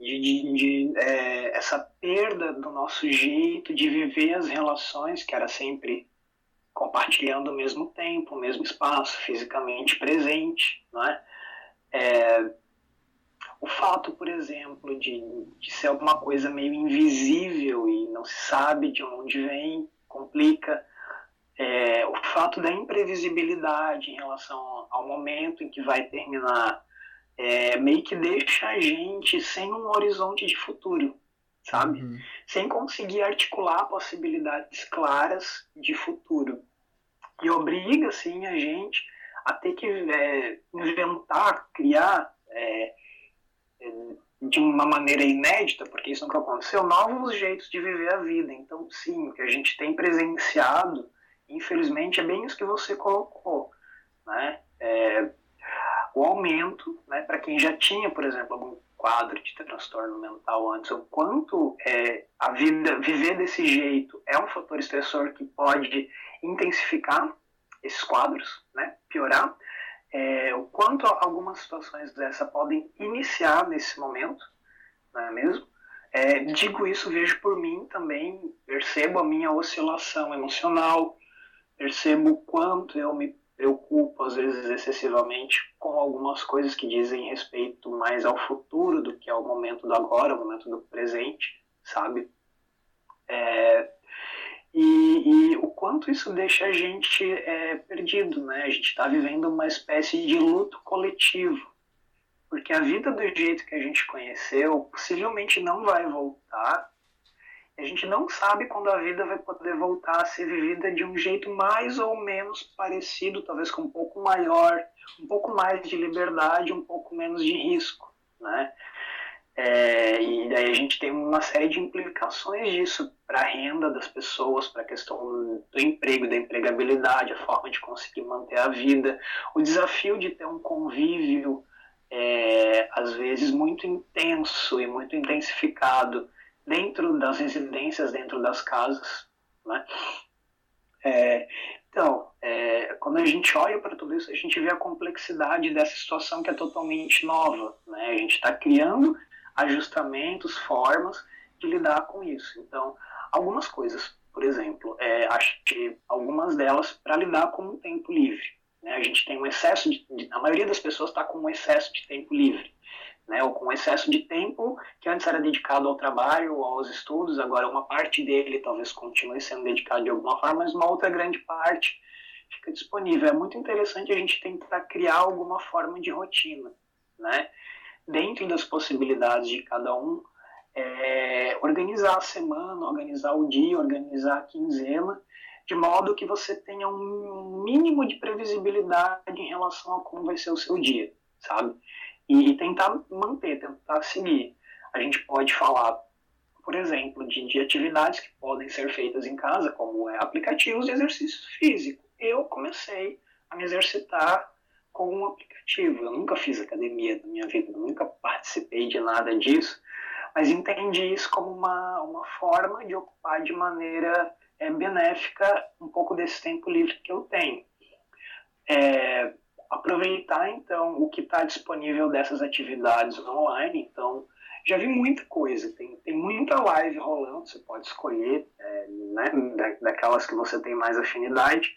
de, de, de é, essa perda do nosso jeito de viver as relações, que era sempre compartilhando o mesmo tempo, o mesmo espaço, fisicamente presente, não é? é o fato, por exemplo, de, de ser alguma coisa meio invisível e não se sabe de onde vem, complica. é, o fato da imprevisibilidade em relação ao momento em que vai terminar é, meio que deixa a gente sem um horizonte de futuro, sabe? Uhum. Sem conseguir articular possibilidades claras de futuro. E obriga, assim, a gente a ter que é, inventar, criar é, de uma maneira inédita, porque isso nunca aconteceu, novos jeitos de viver a vida. Então, sim, o que a gente tem presenciado, infelizmente, é bem isso que você colocou, né? É, o aumento, né, para quem já tinha, por exemplo, algum quadro de transtorno mental antes, o quanto é, a vida, viver desse jeito é um fator estressor que pode intensificar esses quadros, né, piorar, é, o quanto algumas situações dessa podem iniciar nesse momento, não é mesmo? É, digo isso, vejo por mim também, percebo a minha oscilação emocional, percebo o quanto eu me preocupo, às vezes excessivamente, com algumas coisas que dizem respeito mais ao futuro do que ao momento do agora, ao momento do presente, sabe? É, e, e, o quanto isso deixa a gente é, perdido, né? A gente está vivendo uma espécie de luto coletivo, porque a vida do jeito que a gente conheceu possivelmente não vai voltar. A gente não sabe quando a vida vai poder voltar a ser vivida de um jeito mais ou menos parecido, talvez com um pouco maior, um pouco mais de liberdade, um pouco menos de risco, né? É, e daí a gente tem uma série de implicações disso para a renda das pessoas, para a questão do emprego, da empregabilidade, a forma de conseguir manter a vida, o desafio de ter um convívio, é, às vezes, muito intenso e muito intensificado dentro das residências, dentro das casas. Né? É, então, é, quando a gente olha para tudo isso, a gente vê a complexidade dessa situação que é totalmente nova. Né? A gente está criando ajustamentos, formas de lidar com isso. Então, algumas coisas, por exemplo, é, que algumas delas para lidar com o tempo livre. Né? A gente tem um excesso de a maioria das pessoas está com um excesso de tempo livre. Né, ou com excesso de tempo que antes era dedicado ao trabalho ou aos estudos, agora uma parte dele talvez continue sendo dedicado de alguma forma, mas uma outra grande parte fica disponível. É muito interessante a gente tentar criar alguma forma de rotina, né? Dentro das possibilidades de cada um, é, organizar a semana, organizar o dia, organizar a quinzena, de modo que você tenha um mínimo de previsibilidade em relação a como vai ser o seu dia, sabe? E, e tentar manter, tentar seguir. A gente pode falar, por exemplo, de, de atividades que podem ser feitas em casa, como é, aplicativos de exercício físico. Eu comecei a me exercitar com um aplicativo. Eu nunca fiz academia na minha vida, nunca participei de nada disso, mas entendi isso como uma, uma forma de ocupar de maneira é, benéfica um pouco desse tempo livre que eu tenho. É, aproveitar então o que está disponível dessas atividades online. Então, já vi muita coisa, tem, tem muita live rolando, você pode escolher é, né, daquelas que você tem mais afinidade.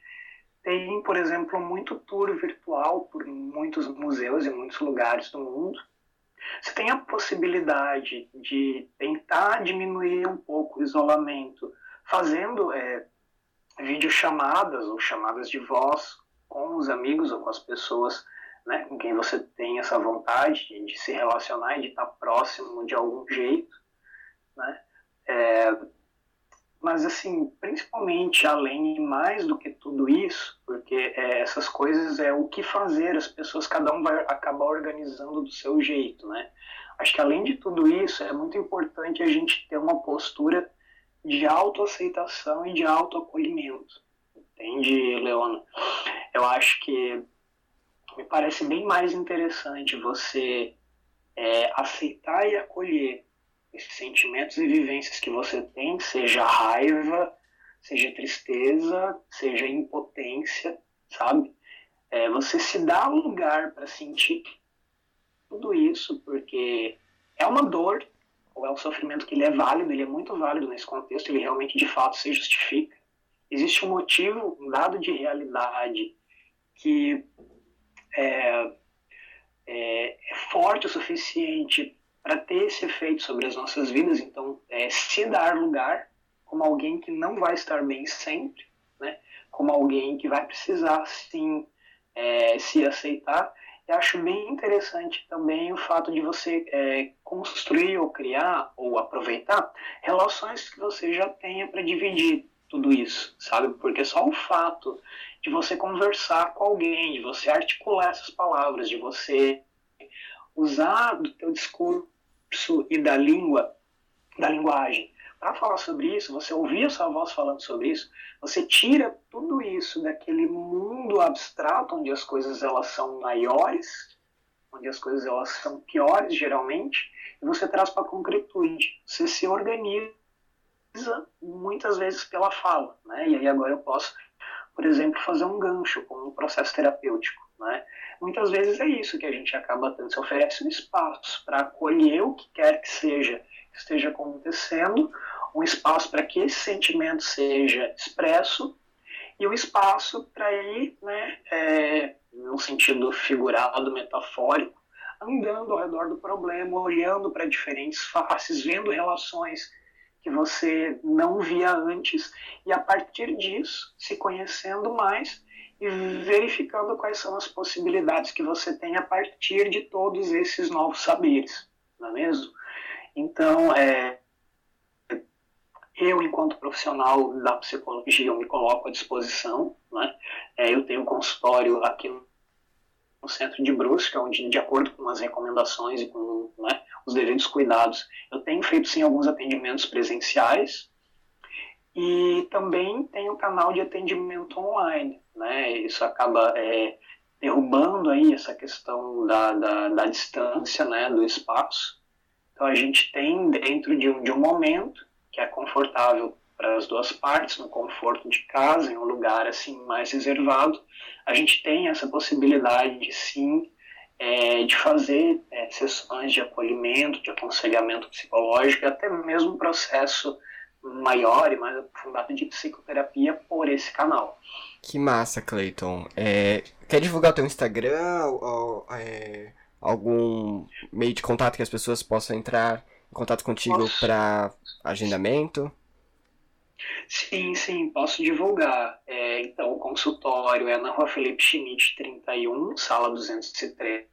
Tem, por exemplo, muito tour virtual por muitos museus e muitos lugares do mundo. Você tem a possibilidade de tentar diminuir um pouco o isolamento, fazendo é, videochamadas ou chamadas de voz com os amigos ou com as pessoas né, com quem você tem essa vontade de, de se relacionar e de estar próximo de algum jeito. Né? É, mas assim, principalmente além e mais do que tudo isso, porque é, essas coisas é o que fazer, as pessoas, cada um vai acabar organizando do seu jeito, né? Acho que além de tudo isso, é muito importante a gente ter uma postura de autoaceitação e de autoacolhimento. Entende, Leona? Eu acho que me parece bem mais interessante você é, aceitar e acolher esses sentimentos e vivências que você tem, seja raiva, seja tristeza, seja impotência, sabe? É, você se dá lugar para sentir tudo isso, porque é uma dor, ou é um sofrimento que ele é válido, ele é muito válido nesse contexto, ele realmente de fato se justifica. Existe um motivo, um dado de realidade que é, é, é forte o suficiente para ter esse efeito sobre as nossas vidas. Então, é, se dar lugar como alguém que não vai estar bem sempre, né? como alguém que vai precisar, sim, é, se aceitar. E acho bem interessante também o fato de você é, construir ou criar ou aproveitar relações que você já tenha para dividir tudo isso, sabe? Porque só o fato de você conversar com alguém, de você articular essas palavras, de você usar do teu discurso e da língua, da linguagem, para falar sobre isso, você ouvir a sua voz falando sobre isso, você tira tudo isso daquele mundo abstrato onde as coisas elas são maiores, onde as coisas elas são piores geralmente, e você traz para a concretude. Você se organiza muitas vezes pela fala, né? E aí agora eu posso, por exemplo, fazer um gancho com um processo terapêutico, né? Muitas vezes é isso que a gente acaba tendo, se oferece um espaço para acolher o que quer que seja que esteja acontecendo, um espaço para que esse sentimento seja expresso e um espaço para ir, né, é, no sentido figurado, metafórico, andando ao redor do problema, olhando para diferentes faces, vendo relações que você não via antes e a partir disso se conhecendo mais e verificando quais são as possibilidades que você tem a partir de todos esses novos saberes, não é mesmo? Então, é, eu, enquanto profissional da psicologia, eu me coloco à disposição. Né? É, eu tenho um consultório aqui no centro de Brusque, onde, de acordo com as recomendações e com né, os devidos cuidados, eu tenho feito sim alguns atendimentos presenciais e também tenho um canal de atendimento online. Né? Isso acaba é, derrubando aí essa questão da, da, da distância, né, do espaço. Então a gente tem dentro de um, de um momento que é confortável para as duas partes, no conforto de casa, em um lugar assim mais reservado, a gente tem essa possibilidade de sim é, de fazer é, sessões de acolhimento, de aconselhamento psicológico, até mesmo um processo maior e mais aprofundado de psicoterapia por esse canal. Que massa, Clayton. É, quer divulgar o teu Instagram? Ou, é, algum meio de contato que as pessoas possam entrar em contato contigo para agendamento? Sim, sim, posso divulgar. É, então, o consultório é na rua Felipe Schmidt, 31, sala 203,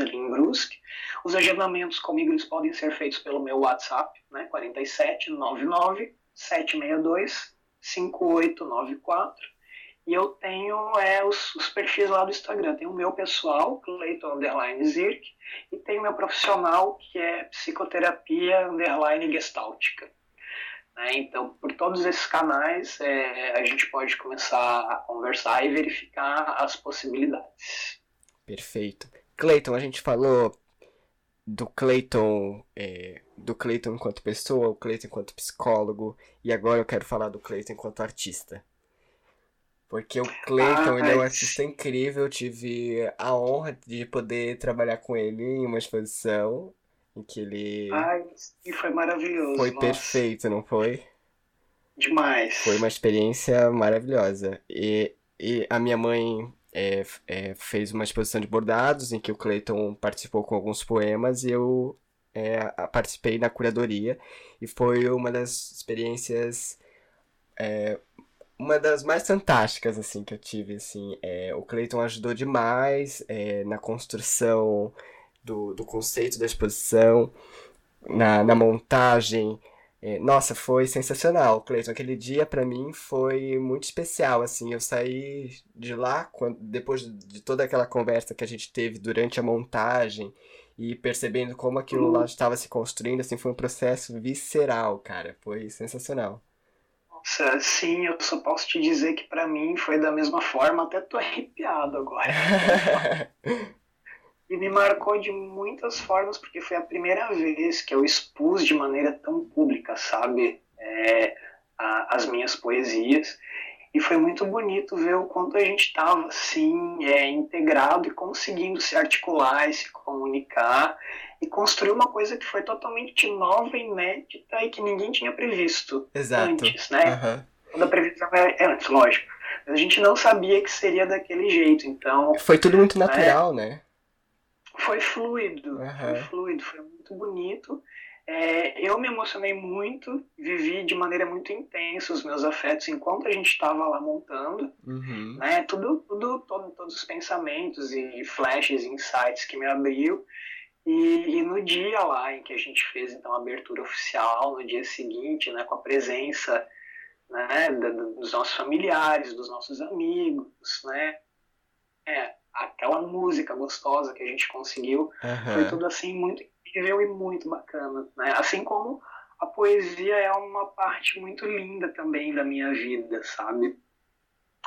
ali em Brusque. Os agendamentos comigo eles podem ser feitos pelo meu WhatsApp, né, 4799 762 5894 e eu tenho é, os, os, perfis lá do Instagram. Tem o meu pessoal, Cleiton Underline Zirk, e tem o meu profissional, que é Psicoterapia Underline Gestáltica. Né? Então, por todos esses canais, é, a gente pode começar a conversar e verificar as possibilidades. Perfeito. Cleiton, a gente falou do Cleiton, é, do Cleiton enquanto pessoa, o Cleiton enquanto psicólogo, e agora eu quero falar do Cleiton enquanto artista. Porque o Clayton, ah, ele é um artista incrível. Eu tive a honra de poder trabalhar com ele em uma exposição em que ele. Ai, e foi maravilhoso. Foi nossa. perfeito, não foi? Demais. Foi uma experiência maravilhosa. E, e a minha mãe é, é, fez uma exposição de bordados em que o Clayton participou com alguns poemas e eu é, participei na curadoria. E foi uma das experiências é, uma das mais fantásticas, assim, que eu tive, assim. É, o Clayton ajudou demais é, na construção do, do conceito da exposição, na, na montagem. É, nossa, foi sensacional, Clayton. Aquele dia, para mim, foi muito especial, assim. Eu saí de lá, quando, depois de toda aquela conversa que a gente teve durante a montagem e percebendo como aquilo lá estava se construindo, assim, foi um processo visceral, cara. Foi sensacional. Nossa, sim, eu só posso te dizer que para mim foi da mesma forma, até tô arrepiado agora. <laughs> e me marcou de muitas formas, porque foi a primeira vez que eu expus de maneira tão pública, sabe, é, a, as minhas poesias. E foi muito bonito ver o quanto a gente estava assim, é, integrado e conseguindo se articular e se comunicar e construir uma coisa que foi totalmente nova, inédita e que ninguém tinha previsto Exato. antes, né? Uhum. Quando a previsão é, é antes, lógico. Mas a gente não sabia que seria daquele jeito, então... Foi tudo muito natural, né? Foi fluido, uhum. foi fluido, foi muito bonito. é, eu me emocionei muito, vivi de maneira muito intensa os meus afetos enquanto a gente estava lá montando, uhum. né? Tudo, tudo, todo, todos os pensamentos e flashes, insights que me abriu. E, e, no dia lá em que a gente fez então a abertura oficial, no dia seguinte, né, com a presença né, dos nossos familiares, dos nossos amigos, né, é, aquela música gostosa que a gente conseguiu, uhum. foi tudo assim muito incrível e muito bacana, né? Assim como a poesia é uma parte muito linda também da minha vida, sabe?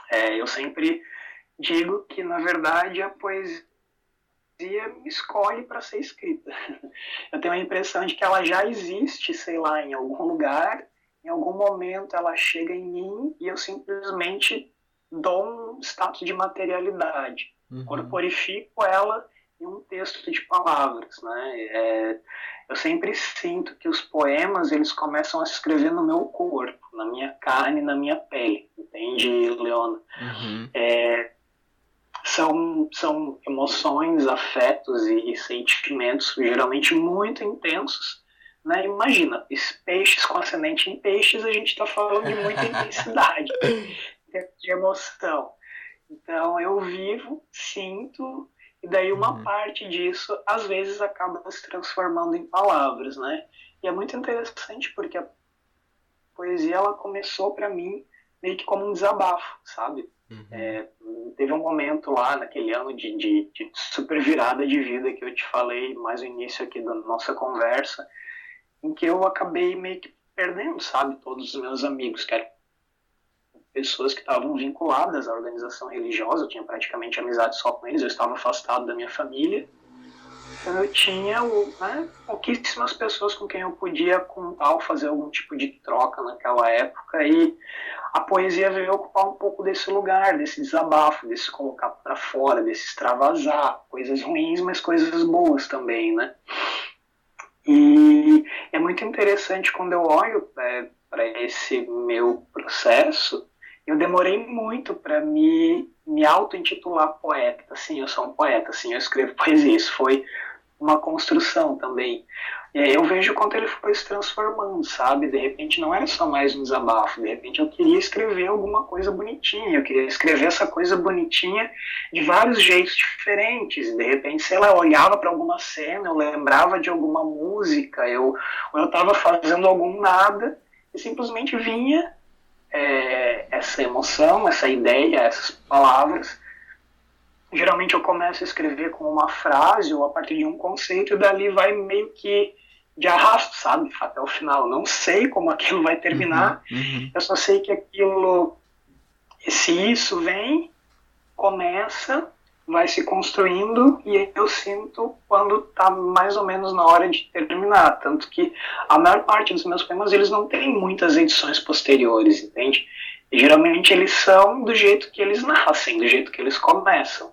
É, eu sempre digo que na verdade a poesia me escolhe para ser escrita. <laughs> Eu tenho a impressão de que ela já existe, sei lá, em algum lugar, em algum momento ela chega em mim e eu simplesmente dou um status de materialidade, uhum. corporifico ela em um texto de palavras, né? É, eu sempre sinto que os poemas eles começam a se escrever no meu corpo, na minha carne, na minha pele, entende, Leona? Uhum. É, são, são emoções, afetos e, e, sentimentos geralmente muito intensos. Né? Imagina, peixes com ascendente em peixes, a gente está falando de muita <laughs> intensidade de emoção. Então eu vivo, sinto e daí uma uhum. parte disso, às vezes, acaba se transformando em palavras, né? E é muito interessante porque a poesia, ela começou para mim meio que como um desabafo, sabe? Uhum. É, teve um momento lá, naquele ano de, de, de, super virada de vida que eu te falei mais no início aqui da nossa conversa, em que eu acabei meio que perdendo, sabe, todos os meus amigos, que eram pessoas que estavam vinculadas à organização religiosa, eu tinha praticamente amizade só com eles, eu estava afastado da minha família. Então eu tinha né, pouquíssimas pessoas com quem eu podia contar ou fazer algum tipo de troca naquela época e a poesia veio ocupar um pouco desse lugar, desse desabafo, desse colocar para fora, desse extravasar, coisas ruins, mas coisas boas também, né? E é muito interessante quando eu olho é, para esse meu processo, eu demorei muito para me, me auto-intitular poeta. Assim, eu sou um poeta, assim, eu escrevo <laughs> poesia. Isso foi uma construção também. E aí eu vejo quanto ele foi se transformando, sabe? De repente não era só mais um desabafo, de repente eu queria escrever alguma coisa bonitinha, eu queria escrever essa coisa bonitinha de vários jeitos diferentes. De repente, sei lá, eu olhava para alguma cena, eu lembrava de alguma música, eu, ou eu estava fazendo algum nada e simplesmente vinha é, essa emoção, essa ideia, essas palavras. Geralmente eu começo a escrever com uma frase ou a partir de um conceito e dali vai meio que de arrasto, sabe? Até o final. Não sei como aquilo vai terminar, uhum, uhum. eu só sei que aquilo, se isso vem, começa vai se construindo e eu sinto quando está mais ou menos na hora de terminar. Tanto que a maior parte dos meus poemas eles não têm muitas edições posteriores, entende? E, geralmente eles são do jeito que eles nascem, do jeito que eles começam.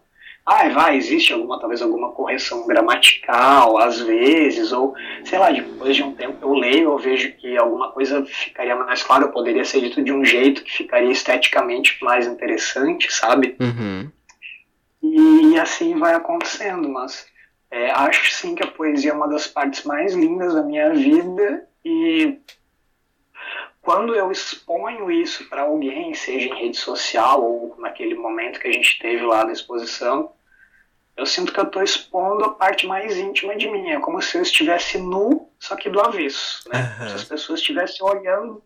Ah, vai, existe alguma, talvez alguma correção gramatical, às vezes, ou, sei lá, depois de um tempo eu leio, eu vejo que alguma coisa ficaria mais clara, poderia ser dito de um jeito que ficaria esteticamente mais interessante, sabe? Uhum. E, e assim vai acontecendo, mas é, acho sim que a poesia é uma das partes mais lindas da minha vida e quando eu exponho isso para alguém, seja em rede social ou naquele momento que a gente teve lá na exposição, eu sinto que eu estou expondo a parte mais íntima de mim. É como se eu estivesse nu, só que do avesso. Né? Uhum. Se as pessoas estivessem olhando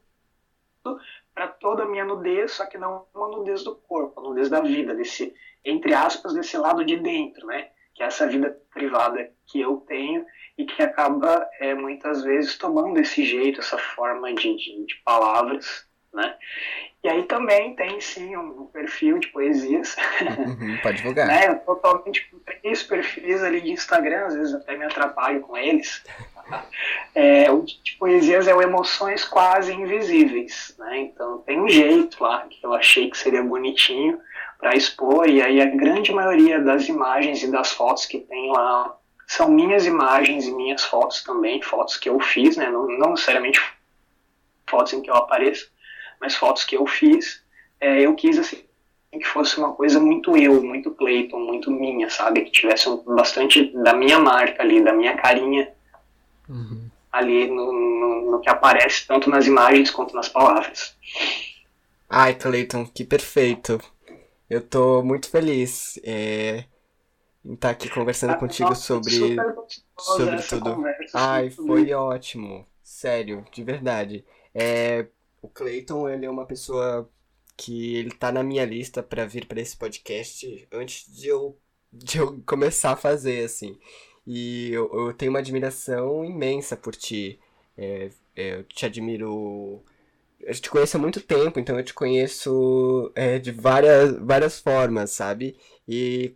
para toda a minha nudez, só que não uma nudez do corpo, a nudez da vida, desse entre aspas, desse lado de dentro, né? Que é essa vida privada que eu tenho e que acaba é, muitas vezes tomando esse jeito, essa forma de, de, de palavras, né? E aí também tem sim um, perfil de poesias. Uhum, pode divulgar. <laughs> né? Totalmente com três perfis ali de Instagram, às vezes até me atrapalho com eles. <laughs> É, o de poesias é o Emoções Quase Invisíveis. Né? Então tem um jeito lá que eu achei que seria bonitinho para expor, e aí a grande maioria das imagens e das fotos que tem lá são minhas imagens e minhas fotos também, fotos que eu fiz, né? não, não necessariamente fotos em que eu apareço, mas fotos que eu fiz. É, eu quis assim que fosse uma coisa muito eu, muito Clayton, muito minha, sabe? Que tivesse bastante da minha marca ali, da minha carinha. Uhum. ali no, no, no que aparece tanto nas imagens quanto nas palavras. Ai, Clayton, que perfeito. Eu tô muito feliz é, em estar tá aqui conversando ah, contigo nossa, sobre, sobre tudo. Conversa, Ai, foi ótimo. Sério, de verdade. É, o Clayton, ele é uma pessoa que ele tá na minha lista para vir para esse podcast antes de eu, de eu começar a fazer, assim. E eu, eu tenho uma admiração imensa por ti. É, é, eu te admiro. Eu te conheço há muito tempo, então eu te conheço é, de várias, várias formas, sabe? E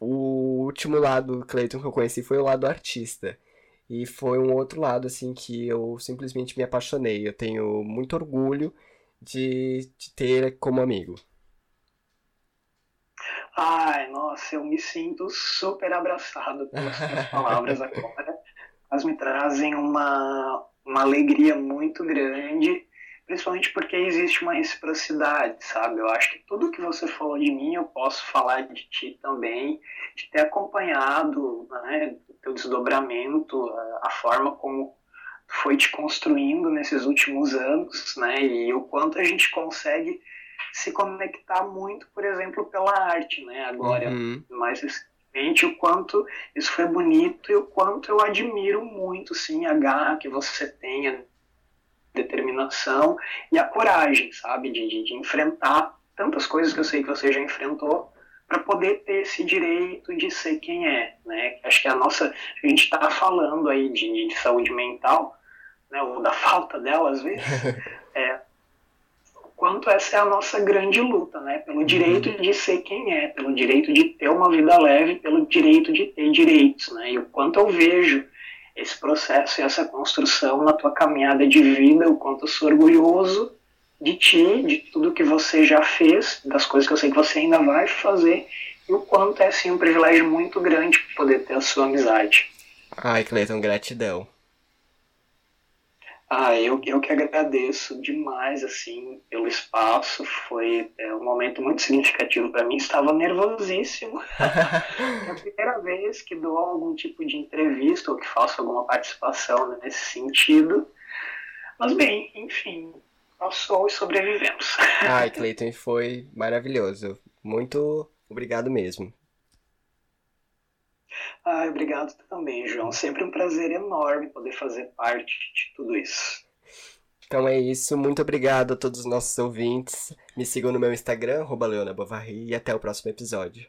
o último lado do Clayton que eu conheci foi o lado artista. E foi um outro lado, assim, que eu simplesmente me apaixonei. Eu tenho muito orgulho de te ter como amigo. Ai, nossa, eu me sinto super abraçado pelas <laughs> suas palavras agora. Elas me trazem uma, uma alegria muito grande, principalmente porque existe uma reciprocidade, sabe? Eu acho que tudo que você falou de mim, eu posso falar de ti também, de ter acompanhado né, o teu desdobramento, a, a forma como foi te construindo nesses últimos anos, né? E o quanto a gente consegue se conectar muito, por exemplo, pela arte, né? Agora, uhum. mais recentemente, o quanto isso foi bonito e o quanto eu admiro muito, sim, a garra que você tem, determinação e a coragem, sabe? De, de, de enfrentar tantas coisas que eu sei que você já enfrentou para poder ter esse direito de ser quem é, né? Acho que a nossa, a gente está falando aí de, de, saúde mental, né? Ou da <laughs> falta dela às vezes, <laughs> é, quanto essa é a nossa grande luta, né? Pelo direito uhum. de ser quem é, pelo direito de ter uma vida leve, pelo direito de ter direitos, né? E o quanto eu vejo esse processo e essa construção na tua caminhada de vida, o quanto eu sou orgulhoso de ti, de tudo que você já fez, das coisas que eu sei que você ainda vai fazer, e o quanto é, assim, um privilégio muito grande poder ter a sua amizade. Ai, Cleiton, gratidão. Ah, eu, eu que agradeço demais, assim, pelo espaço. Foi é, um momento muito significativo para mim. Estava nervosíssimo. <laughs> é a primeira vez que dou algum tipo de entrevista ou que faço alguma participação nesse sentido. Mas, bem, enfim, passou e sobrevivemos. Ai, <laughs> Cleiton, foi maravilhoso. Muito obrigado mesmo. Ah, obrigado também, João. Sempre um prazer enorme poder fazer parte de tudo isso. Então é isso. Muito obrigado a todos os nossos ouvintes. Me sigam no meu Instagram, Leona e até o próximo episódio.